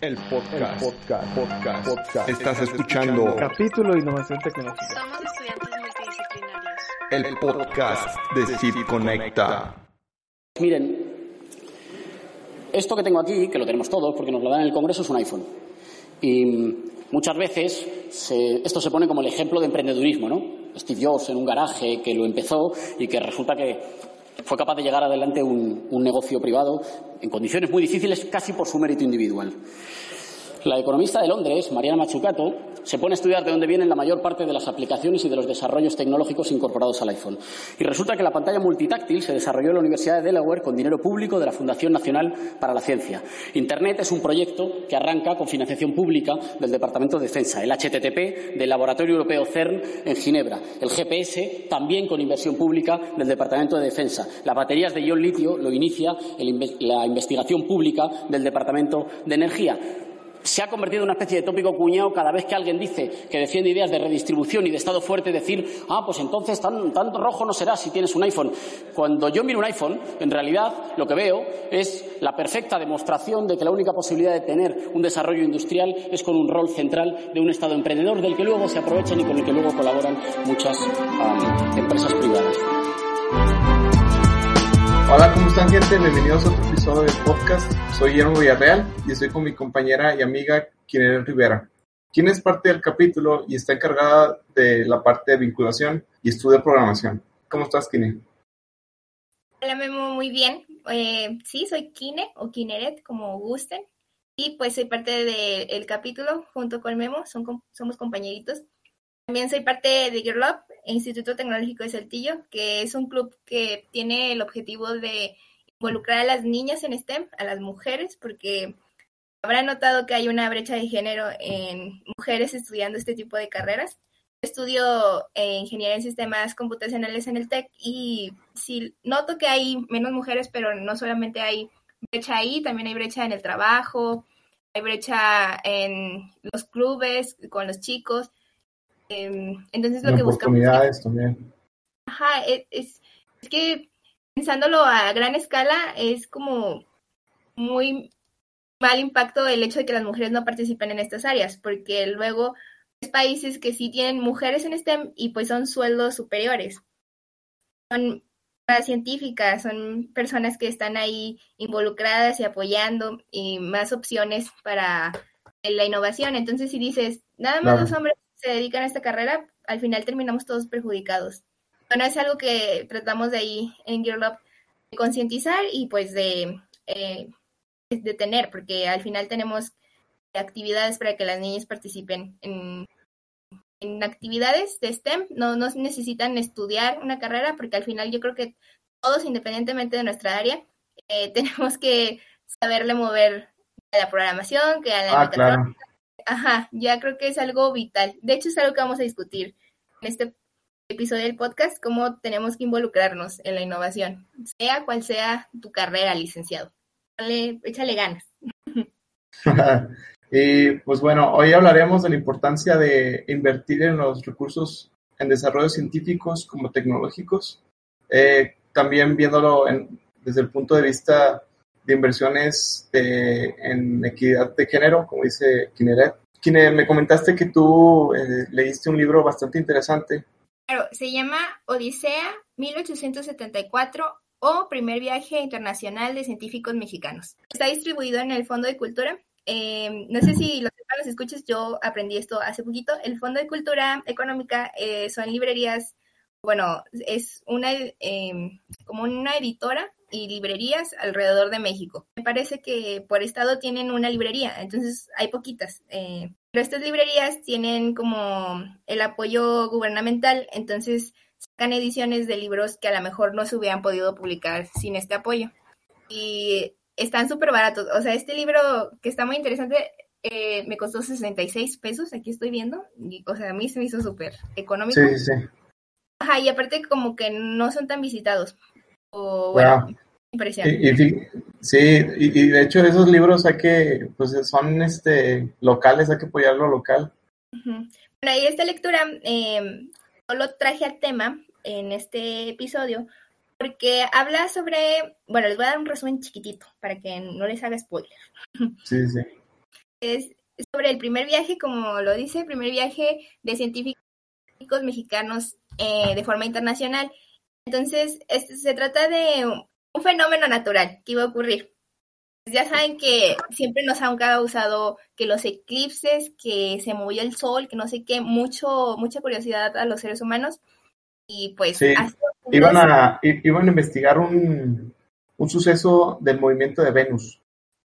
El podcast, podcast, podcast, podcast. Estás escuchando Capítulo de Innovación Tecnológica. Somos estudiantes multidisciplinarios. el podcast de Cid Conecta. Miren, esto que tengo aquí, que lo tenemos todos porque nos lo dan en el Congreso, es un iPhone. Y muchas veces se- esto se pone como el ejemplo de emprendedurismo, ¿no? Steve Jobs en un garaje que lo empezó y que resulta que fue capaz de llegar adelante un, un negocio privado en condiciones muy difíciles casi por su mérito individual. La economista de Londres, Mariana Mazzucato, se pone a estudiar de dónde vienen la mayor parte de las aplicaciones y de los desarrollos tecnológicos incorporados al iPhone. Y resulta que la pantalla multitáctil se desarrolló en la Universidad de Delaware con dinero público de la Fundación Nacional para la Ciencia. Internet es un proyecto que arranca con financiación pública del Departamento de Defensa, el HTTP del Laboratorio Europeo CERN en Ginebra, el GPS también con inversión pública del Departamento de Defensa. Las baterías de ion litio lo inicia la investigación pública del Departamento de Energía se ha convertido en una especie de tópico cuñado cada vez que alguien dice que defiende ideas de redistribución y de Estado fuerte, decir, ah, pues entonces tan, rojo no será si tienes un iPhone. Cuando yo miro un iPhone, en realidad lo que veo es la perfecta demostración de que la única posibilidad de tener un desarrollo industrial es con un rol central de un Estado emprendedor del que luego se aprovechan y con el que luego colaboran muchas empresas privadas. Hola, ¿cómo están gente? Bienvenidos a otro episodio del podcast. Soy Guillermo Villarreal y estoy con mi compañera y amiga Kineret Rivera, quien es parte del capítulo y está encargada de la parte de vinculación y estudio de programación. ¿Cómo estás, Kine? Hola Memo, muy bien. Eh, sí, soy Kine o Kineret, como gusten. Y pues soy parte del capítulo junto con Memo, son, somos compañeritos. También soy parte de Girl Up, Instituto Tecnológico de Saltillo, que es un club que tiene el objetivo de involucrar a las niñas en STEM, a las mujeres, porque habrán notado que hay una brecha de género en mujeres estudiando este tipo de carreras. Estudio eh, ingeniería en sistemas computacionales en el TEC y sí noto que hay menos mujeres, pero no solamente hay brecha ahí, también hay brecha en el trabajo, hay brecha en los clubes con los chicos. Em, entonces lo que buscamos oportunidades también. Ajá, e- es, es que pensándolo a gran escala es como muy mal impacto el hecho de que las mujeres no participen en estas áreas, porque luego hay países que sí tienen mujeres en STEM y pues son sueldos superiores. Son más científicas, son personas que están ahí involucradas y apoyando y más opciones para la innovación. Entonces, si dices, nada más Claro. los hombres se dedican a esta carrera, al final terminamos todos perjudicados. Bueno, es algo que tratamos de ahí en Girl Up de concientizar y pues de, eh, de tener, porque al final tenemos actividades para que las niñas participen en, en actividades de STEM. No, no necesitan estudiar una carrera, porque al final yo creo que todos, independientemente de nuestra área, eh, tenemos que saberle mover a la programación, que a la Ah, claro. Ajá, ya creo que es algo vital. De hecho, es algo que vamos a discutir en este episodio del podcast, cómo tenemos que involucrarnos en la innovación, sea cual sea tu carrera, licenciado. Dale, échale ganas. y pues bueno, hoy hablaremos de la importancia de invertir en los recursos en desarrollos científicos como tecnológicos, Eh, también viéndolo en- desde el punto de vista de inversiones de- en equidad de género, como dice Kineret. Kine, me comentaste que tú eh, leíste un libro bastante interesante. Claro, se llama Odisea 1874 o Primer Viaje Internacional de Científicos Mexicanos. Está distribuido en el Fondo de Cultura. Eh, no sé si lo sepan los escuchas, yo aprendí esto hace poquito. El Fondo de Cultura Económica eh, son librerías, bueno, es una eh, como una editora y librerías alrededor de México. Me parece que por estado tienen una librería, entonces hay poquitas. eh, pero estas librerías tienen como el apoyo gubernamental, entonces sacan ediciones de libros que a lo mejor no se hubieran podido publicar sin este apoyo. Y están súper baratos. O sea, este libro que está muy interesante eh, me costó 66 pesos, aquí estoy viendo. Y, o sea, a mí se me hizo súper económico. Sí, sí, sí. Ajá, y aparte como que no son tan visitados. O bueno, Wow. impresión. Y, sí, y, y de hecho esos libros hay que, pues son este locales, hay que apoyar lo local. Ujú. Bueno, y esta lectura eh, yo lo traje al tema en este episodio porque habla sobre, bueno, les voy a dar un resumen chiquitito para que no les haga spoiler. Sí, sí. es sobre el primer viaje, como lo dice, el primer viaje de científicos mexicanos eh, de forma internacional. Entonces, se trata de un fenómeno natural que iba a ocurrir. Ya saben que siempre nos han causado que los eclipses, que se movió el sol, que no sé qué, mucho, mucha curiosidad a los seres humanos. Y pues... Iban, a, iban a investigar un, un suceso del movimiento de Venus.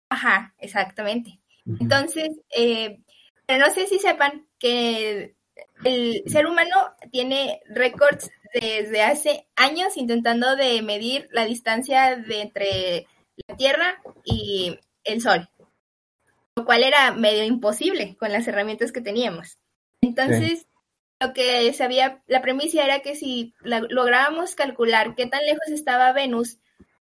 Ajá, exactamente. Entonces, eh, pero no sé si sepan que el ser humano tiene récords desde hace años intentando de medir la distancia de entre la Tierra y el Sol, lo cual era medio imposible con las herramientas que teníamos. Entonces, lo que sabía, la premisa era que si lográbamos calcular qué tan lejos estaba Venus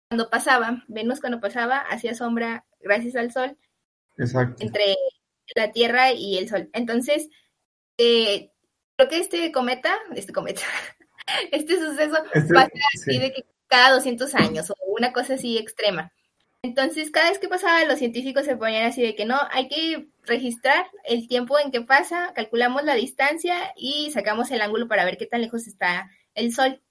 cuando pasaba, Venus cuando pasaba hacía sombra gracias al Sol, entre la Tierra y el Sol. Entonces, eh, creo que este cometa, este cometa, este suceso este, pasa así de que cada 200 años o una cosa así extrema. Entonces, cada vez que pasaba, los científicos se ponían así de que no, hay que registrar el tiempo en que pasa, calculamos la distancia y sacamos el ángulo para ver qué tan lejos está el Sol.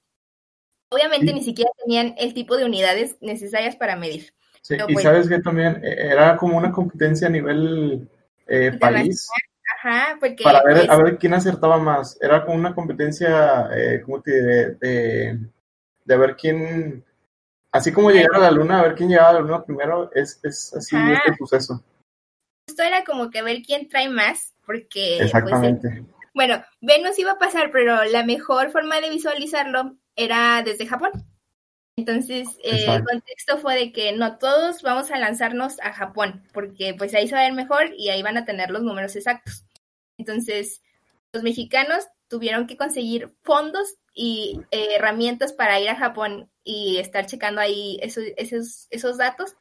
Obviamente ni siquiera tenían el tipo de unidades necesarias para medir. Sí, y pues sabes que también eh, era como una competencia a nivel eh, país. Ajá, porque... Para ver, pues a ver quién acertaba más. Era como una competencia, eh, ¿cómo te diré? De, de ver quién Así como llegar a la luna, a ver quién llegaba a la luna primero, es, es así este suceso. Esto era como que ver quién trae más, porque... Pues, Exactamente. bueno, Venus iba a pasar, pero la mejor forma de visualizarlo era desde Japón. Entonces, eh, el contexto fue de que no todos vamos a lanzarnos a Japón, porque pues ahí se va a ver mejor y ahí van a tener los números exactos. Entonces, los mexicanos tuvieron que conseguir fondos y eh, herramientas para ir a Japón y estar checando ahí esos, esos, esos datos.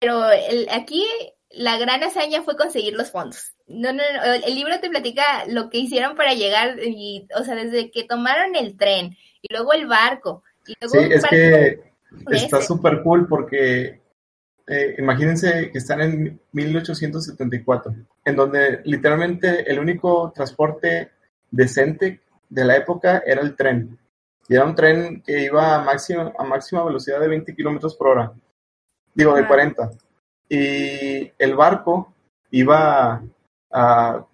Pero el, aquí la gran hazaña fue conseguir los fondos. No, no, el libro te platica lo que hicieron para llegar, y, o sea, desde que tomaron el tren y luego el barco. Y luego sí, es que está súper cool porque eh, imagínense que están en 1874, en donde literalmente el único transporte decente de la época era el tren. Y era un tren que iba a máxima, a máxima velocidad de 20 kilómetros por hora. Digo, de 40. Y el barco iba a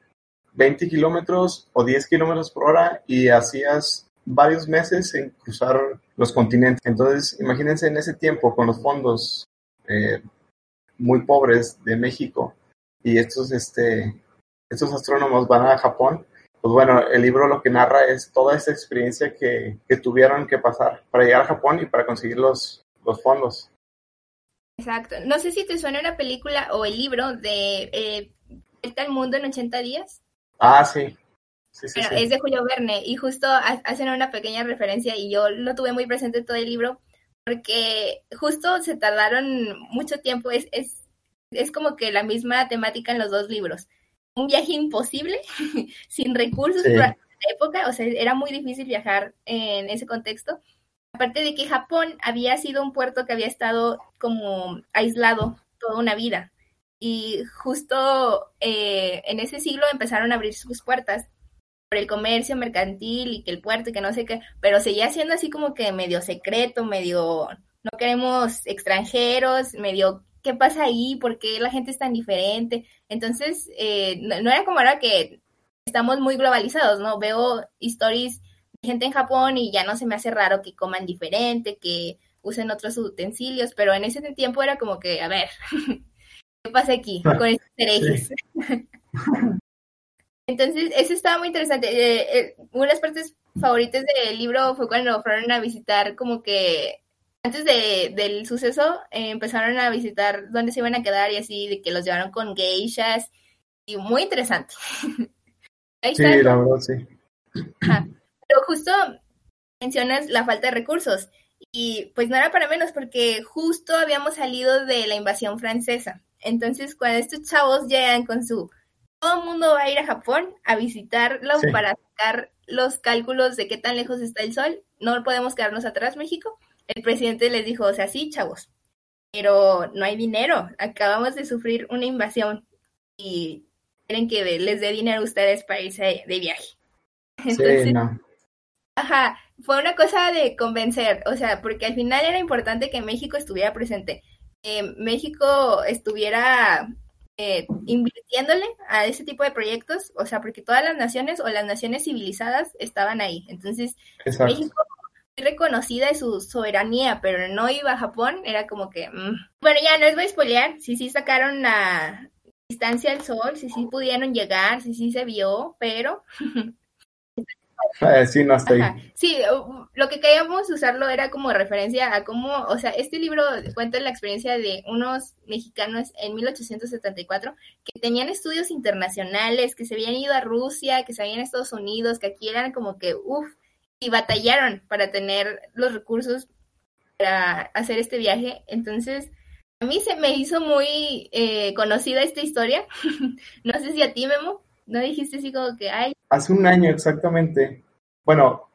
20 kilómetros o 10 kilómetros por hora y hacías varios meses en cruzar los continentes. Entonces, imagínense en ese tiempo con los fondos eh, muy pobres de México y estos, este, estos astrónomos van a Japón pues bueno, el libro lo que narra es toda esa experiencia que, tuvieron que pasar para llegar a Japón y para conseguir los, los fondos. Exacto. No sé si te suena una película o el libro de eh, Vuelta al Mundo en 80 días. Ah, sí. Sí, sí, Es de Julio Verne y justo hacen una pequeña referencia y yo lo tuve muy presente todo el libro porque justo se tardaron mucho tiempo. Es, es, es como que la misma temática en los dos libros un viaje imposible, sin recursos sí. la época, o sea, era muy difícil viajar en ese contexto. Aparte de que Japón había sido un puerto que había estado como aislado toda una vida. Y justo eh, en ese siglo empezaron a abrir sus puertas por el comercio mercantil y que el puerto y que no sé qué, pero seguía siendo así como que medio secreto, medio no queremos extranjeros, medio qué pasa ahí, por qué la gente es tan diferente. Entonces, eh, no, era como ahora que estamos muy globalizados, ¿no? Veo stories de gente en Japón y ya no se me hace raro que coman diferente, que usen otros utensilios, pero en ese tiempo era como que, a ver, ¿qué pasa aquí con estos herejes? Entonces, eso estaba muy interesante. Eh, eh, una de las partes favoritas del libro fue cuando fueron a visitar como que antes de, del suceso eh, empezaron a visitar dónde se iban a quedar y así, de que los llevaron con geishas y muy interesante. sí, la verdad, sí. Pero justo mencionas la falta de recursos y pues no era para menos porque justo habíamos salido de la invasión francesa. Entonces, cuando estos chavos llegan con su todo el mundo va a ir a Japón a visitarlo para sacar los cálculos de qué tan lejos está el sol. No podemos quedarnos atrás, México el presidente les dijo, o sea, sí, chavos, pero no hay dinero, acabamos de sufrir una invasión. y quieren que les dé dinero a ustedes para irse de viaje. sí, no. Ajá, fue una cosa de convencer, o sea, porque al final era importante que México estuviera presente. Eh, México estuviera eh, invirtiéndole a ese tipo de proyectos, o sea, porque todas las naciones o las naciones civilizadas estaban ahí. Entonces, Exacto. México reconocida de su soberanía, pero no iba a Japón, era como que... mm. Bueno, ya no les voy a spoilear, sí, sí sacaron la distancia al sol, sí, sí pudieron llegar, sí, sí se vio, pero... Eh, sí, no estoy. Ajá. Sí, lo que queríamos usarlo era como referencia a cómo, o sea, este libro cuenta la experiencia de unos mexicanos en 1874 que tenían estudios internacionales, que se habían ido a Rusia, que se habían a Estados Unidos, que aquí eran como que, uff, y batallaron para tener los recursos para hacer este viaje. Entonces, a mí se me hizo muy eh, conocida esta historia. no sé si a ti, Memo, no dijiste así como que, ay, Hace un año exactamente. Bueno,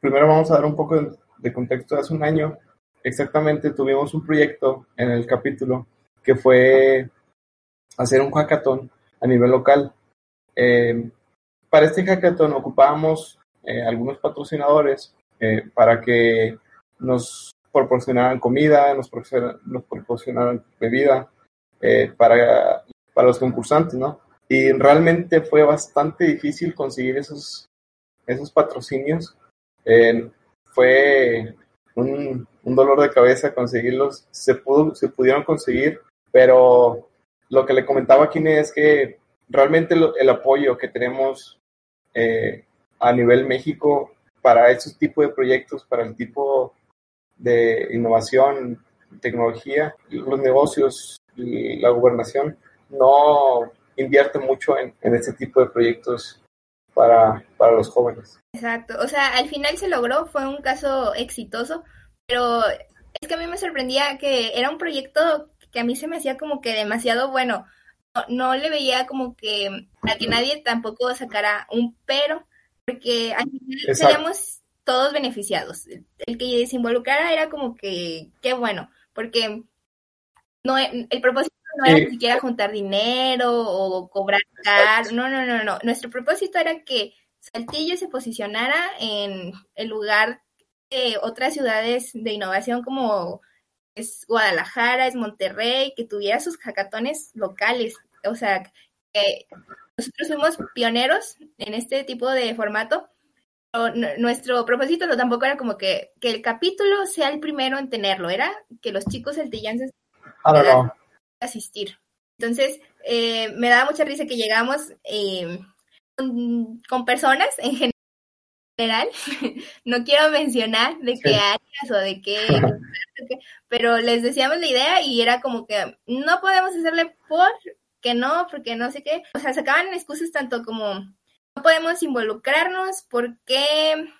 primero vamos a dar un poco de, de contexto. Hace un año exactamente tuvimos un proyecto en el capítulo que fue hacer un hackathon a nivel local. Eh, para este hackathon ocupábamos eh, algunos patrocinadores eh, para que nos proporcionaran comida, nos proporcionaran, nos proporcionaran bebida eh, para, para los concursantes, ¿no? Y realmente fue bastante difícil conseguir esos, esos patrocinios. Eh, fue un, un, dolor de cabeza conseguirlos. Se, pudo, se pudieron conseguir, pero lo que le comentaba a Kine es que realmente lo, el apoyo que tenemos eh, a nivel México para esos tipos de proyectos, para el tipo de innovación, tecnología, los negocios y la gobernación, no invierte mucho en, en este tipo de proyectos para, para los jóvenes. Exacto, o sea, al final se logró, fue un caso exitoso, pero es que a mí me sorprendía que era un proyecto que a mí se me hacía como que demasiado bueno. No, no le veía como que a que nadie tampoco sacara un pero, porque al final Exacto. seríamos todos beneficiados. El que se involucrara era como que, qué bueno, porque no, el propósito no era ni siquiera juntar dinero o cobrar caro, no, no, no, no. Nuestro propósito era que Saltillo se posicionara en el lugar de otras ciudades de innovación como es Guadalajara, es Monterrey, que tuviera sus hackatones locales. O sea, que nosotros fuimos pioneros en este tipo de formato. Pero nuestro propósito no tampoco era como que, que el capítulo sea el primero en tenerlo, era que los chicos I don't know. asistir. Entonces, eh, me daba mucha risa que llegamos eh, con, con personas en general. no quiero mencionar de qué Sí. áreas o de qué, pero les decíamos la idea y era como que no podemos hacerle por que no, porque no sé qué. O sea, sacaban excusas tanto como no podemos involucrarnos porque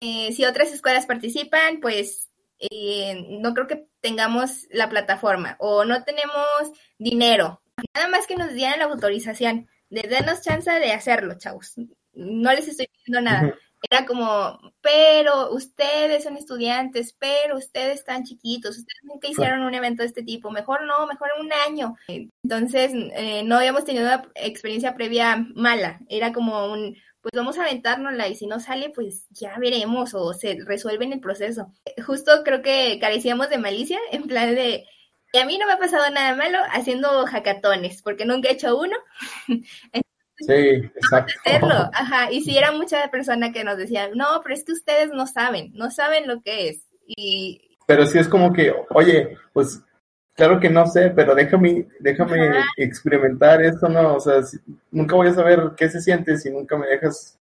eh, si otras escuelas participan, pues eh, no creo que tengamos la plataforma o no tenemos dinero. Nada más que nos dieran la autorización, de denos chance de hacerlo, chavos. No les estoy pidiendo nada. Era como, pero ustedes son estudiantes, pero ustedes están chiquitos, ustedes nunca hicieron un evento de este tipo, mejor no, mejor un año. Entonces, eh, no habíamos tenido una experiencia previa mala, era como un, pues vamos a aventárnosla y si no sale, pues ya veremos o se resuelve en el proceso. Justo creo que carecíamos de malicia, en plan de, y a mí no me ha pasado nada malo haciendo hackatones, porque nunca he hecho uno. Sí, exacto. hacerlo, ajá, y si era mucha persona que nos decía, no, pero es que ustedes no saben, no saben lo que es, y Pero sí es como que, oye, pues claro que no sé, pero déjame, déjame Ajá. experimentar esto, ¿no? O sea, si- nunca voy a saber qué se siente si nunca me dejas,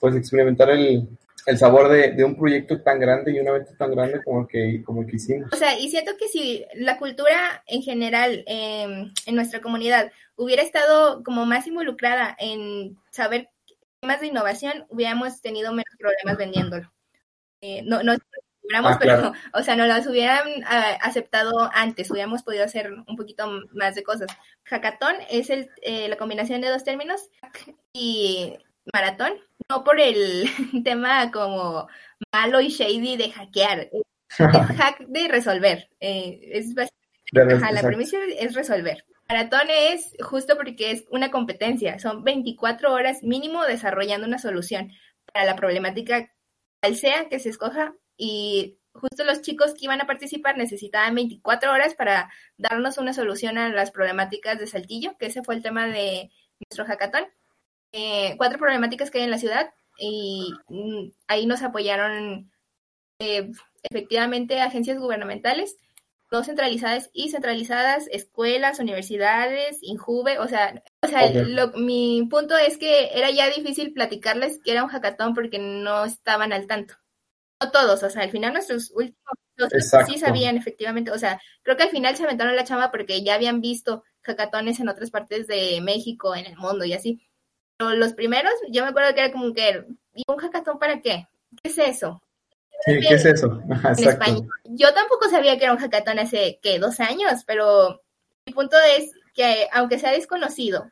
pues, experimentar el, el sabor de, de un proyecto tan grande y un evento tan grande como el que, como el que hicimos. O sea, y siento que si la cultura en general eh, en nuestra comunidad hubiera estado como más involucrada en saber temas de innovación, hubiéramos tenido menos problemas vendiéndolo. Eh, no, no Ah, claro. pero, o sea, no las hubieran ah, aceptado antes, hubiéramos podido hacer un poquito más de cosas. Hackathon es el, eh, la combinación de dos términos y maratón, no por el tema como malo y shady de hackear, es hack de resolver. Eh, es básicamente Ajá, la premisa es resolver. Maratón es justo porque es una competencia, son 24 horas mínimo desarrollando una solución para la problemática cual sea que se escoja y justo los chicos que iban a participar necesitaban 24 horas para darnos una solución a las problemáticas de Saltillo, que ese fue el tema de nuestro hackathon. Eh, cuatro problemáticas que hay en la ciudad y mm, ahí nos apoyaron eh, efectivamente agencias gubernamentales no centralizadas y centralizadas, escuelas, universidades, Injuve, o sea, o sea, mi punto es que era ya difícil platicarles que era un hackathon porque no estaban al tanto. No todos, o sea, al final nuestros últimos sí sabían efectivamente, o sea, creo que al final se aventaron la chamba porque ya habían visto hackatones en otras partes de México, en el mundo y así. Pero los primeros, yo me acuerdo que era como que, ¿y un hackathon para qué? ¿Qué es eso? ¿qué es eso? Yo tampoco sabía que era un hackathon hace, ¿qué? Dos años, pero mi punto es que aunque sea desconocido,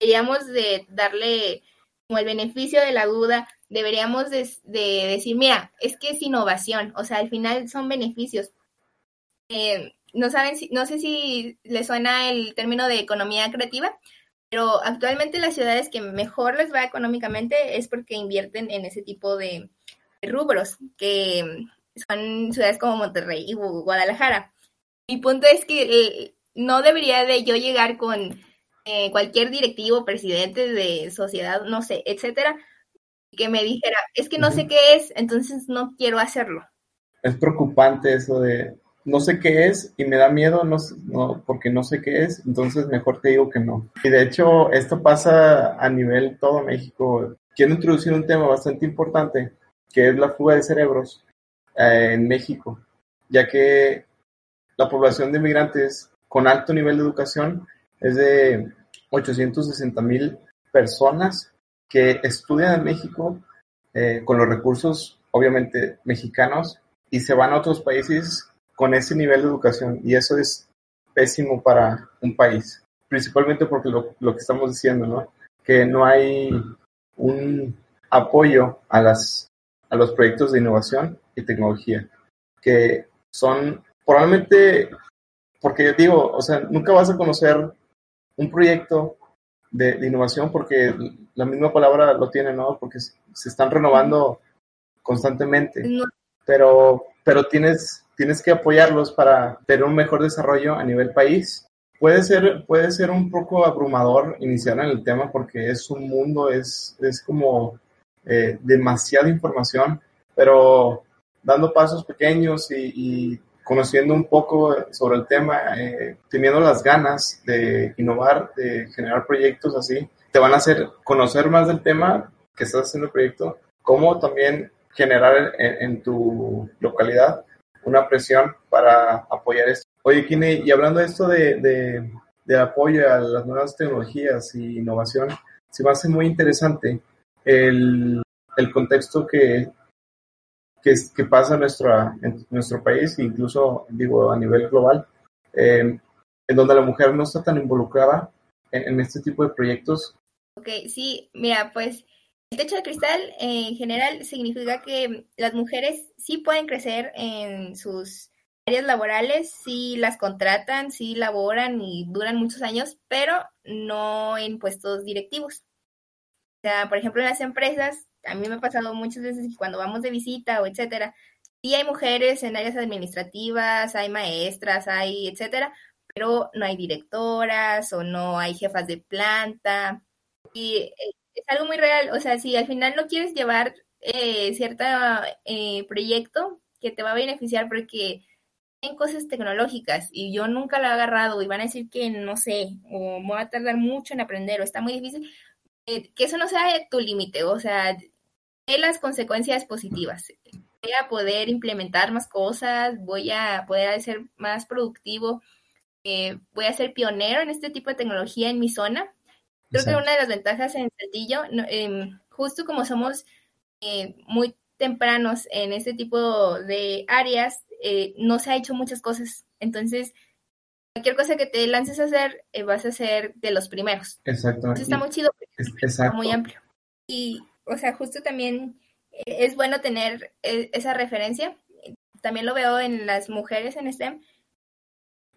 deberíamos de darle como el beneficio de la duda, deberíamos de, decir, mira, es que es innovación, o sea, al final son beneficios. Eh, no saben si, no sé si les suena el término de economía creativa, pero actualmente las ciudades que mejor les va económicamente es porque invierten en ese tipo de, rubros, que son ciudades como Monterrey y Guadalajara. Mi punto es que eh, no debería de yo llegar con eh, cualquier directivo, presidente de sociedad, no sé, etcétera, que me dijera, es que no sé qué es, entonces no quiero hacerlo. Es preocupante eso de, no sé qué es y me da miedo no, no, porque no sé qué es, entonces mejor te digo que no. Y de hecho, esto pasa a nivel todo México. Quiero introducir un tema bastante importante que es la fuga de cerebros eh, en México, ya que la población de migrantes con alto nivel de educación es de 860 mil personas que estudian en México eh, con los recursos, obviamente, mexicanos y se van a otros países con ese nivel de educación y eso es pésimo para un país, principalmente porque lo, lo que estamos diciendo, ¿no? Que no hay un apoyo a las a los proyectos de innovación y tecnología, que son probablemente, porque yo digo, o sea, nunca vas a conocer un proyecto de, innovación porque la misma palabra lo tiene, ¿no? Porque se están renovando constantemente, pero, pero tienes, tienes que apoyarlos para tener un mejor desarrollo a nivel país. Puede ser, puede ser un poco abrumador iniciar en el tema porque es un mundo, es, es como eh, demasiada información, pero dando pasos pequeños y, conociendo un poco sobre el tema, eh, teniendo las ganas de innovar, de generar proyectos así, te van a hacer conocer más del tema que estás haciendo el proyecto, como también generar en, tu localidad una presión para apoyar esto. Oye, Kine, y hablando de esto de, de, apoyo a las nuevas tecnologías y innovación, se me hace muy interesante el, el contexto que, que, pasa en, en nuestro país, incluso digo a nivel global, em, en donde la mujer no está tan involucrada en, este tipo de proyectos. Ok, sí, mira, pues el techo de cristal en general significa que las mujeres sí pueden crecer en sus áreas laborales, sí las contratan, sí laboran y duran muchos años, pero no en puestos directivos. O sea, por ejemplo, en las empresas, a mí me ha pasado muchas veces que cuando vamos de visita o etcétera, sí hay mujeres en áreas administrativas, hay maestras, hay etcétera, pero no hay directoras o no hay jefas de planta. Y eh, es algo muy real, o sea, si al final no quieres llevar eh, cierto eh, proyecto que te va a beneficiar porque en cosas tecnológicas y yo nunca lo he agarrado y van a decir que no sé o me va a tardar mucho en aprender o está muy difícil, eh, que eso no sea tu límite, o sea, de las consecuencias positivas. Voy a poder implementar más cosas, voy a poder ser más productivo, eh, voy a ser pionero en este tipo de tecnología en mi zona. Creo que una de las ventajas en Saltillo, em, justo como somos eh, muy tempranos en este tipo de áreas, no se ha hecho muchas cosas. Entonces, cualquier cosa que te lances a hacer, eh, vas a ser de los primeros. Exacto. Está muy chido, está muy amplio. Y, o sea, justo también eh, es bueno tener eh, esa referencia. También lo veo en las mujeres en STEM.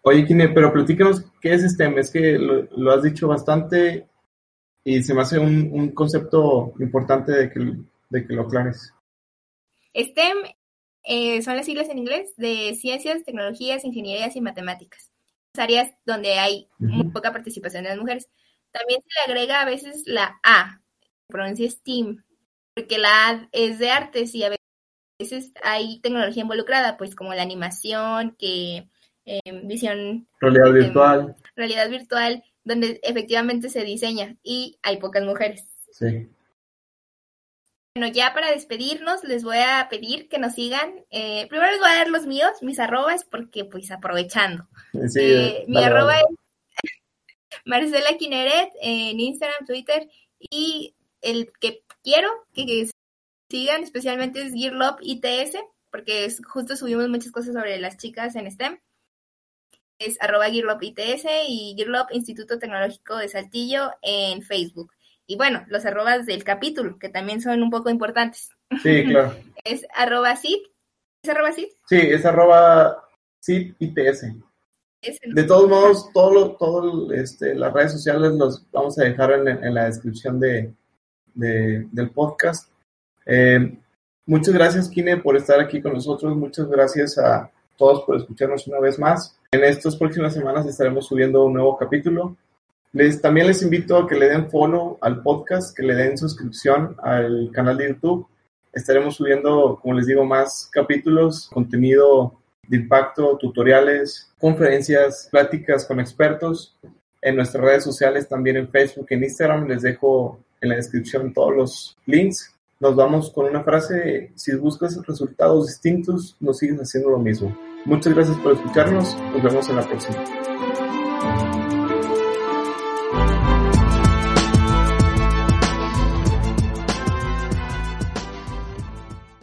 Oye, Kine, pero platícanos qué es STEM. Es que lo, lo has dicho bastante y se me hace un, un concepto importante de que, de que lo aclares. STEM eh, son las siglas en inglés de ciencias, tecnologías, ingenierías y matemáticas. Áreas donde hay muy poca participación de las mujeres. También se le agrega a veces la A, se pronuncia STEAM, porque la A es de artes y a veces hay tecnología involucrada, pues como la animación, que eh, visión, Realidad Em, virtual. realidad virtual, donde efectivamente se diseña y hay pocas mujeres. Sí. Bueno, ya para despedirnos, les voy a pedir que nos sigan. Eh, primero les voy a dar los míos, mis arrobas, porque pues aprovechando. Sí, Eh, mi arroba es Marcela Quineret en Instagram, Twitter y el que quiero que, que sigan especialmente es Gearlop ITS, porque es- justo subimos muchas cosas sobre las chicas en STEM. Es arroba Gearlop ITS y Gearlop Instituto Tecnológico de Saltillo en Facebook. Y bueno, los arrobas del capítulo, que también son un poco importantes. Sí, claro. Es arroba CIT. ¿Es arroba CIT? Sí, es arroba CITITS. Es De todos modos, todo lo- todo este, las redes sociales los vamos a dejar en, en la descripción de, de- del podcast. Eh, muchas gracias, Kine, por estar aquí con nosotros. Muchas gracias a todos por escucharnos una vez más. En estas próximas semanas estaremos subiendo un nuevo capítulo. Les, también les invito a que le den follow al podcast, que le den suscripción al canal de YouTube. Estaremos subiendo, como les digo, más capítulos, contenido de impacto, tutoriales, conferencias, pláticas con expertos en nuestras redes sociales, también en Facebook, en Instagram. Les dejo en la descripción todos los links. Nos vamos con una frase, si buscas resultados distintos, no sigues haciendo lo mismo. Muchas gracias por escucharnos, nos vemos en la próxima.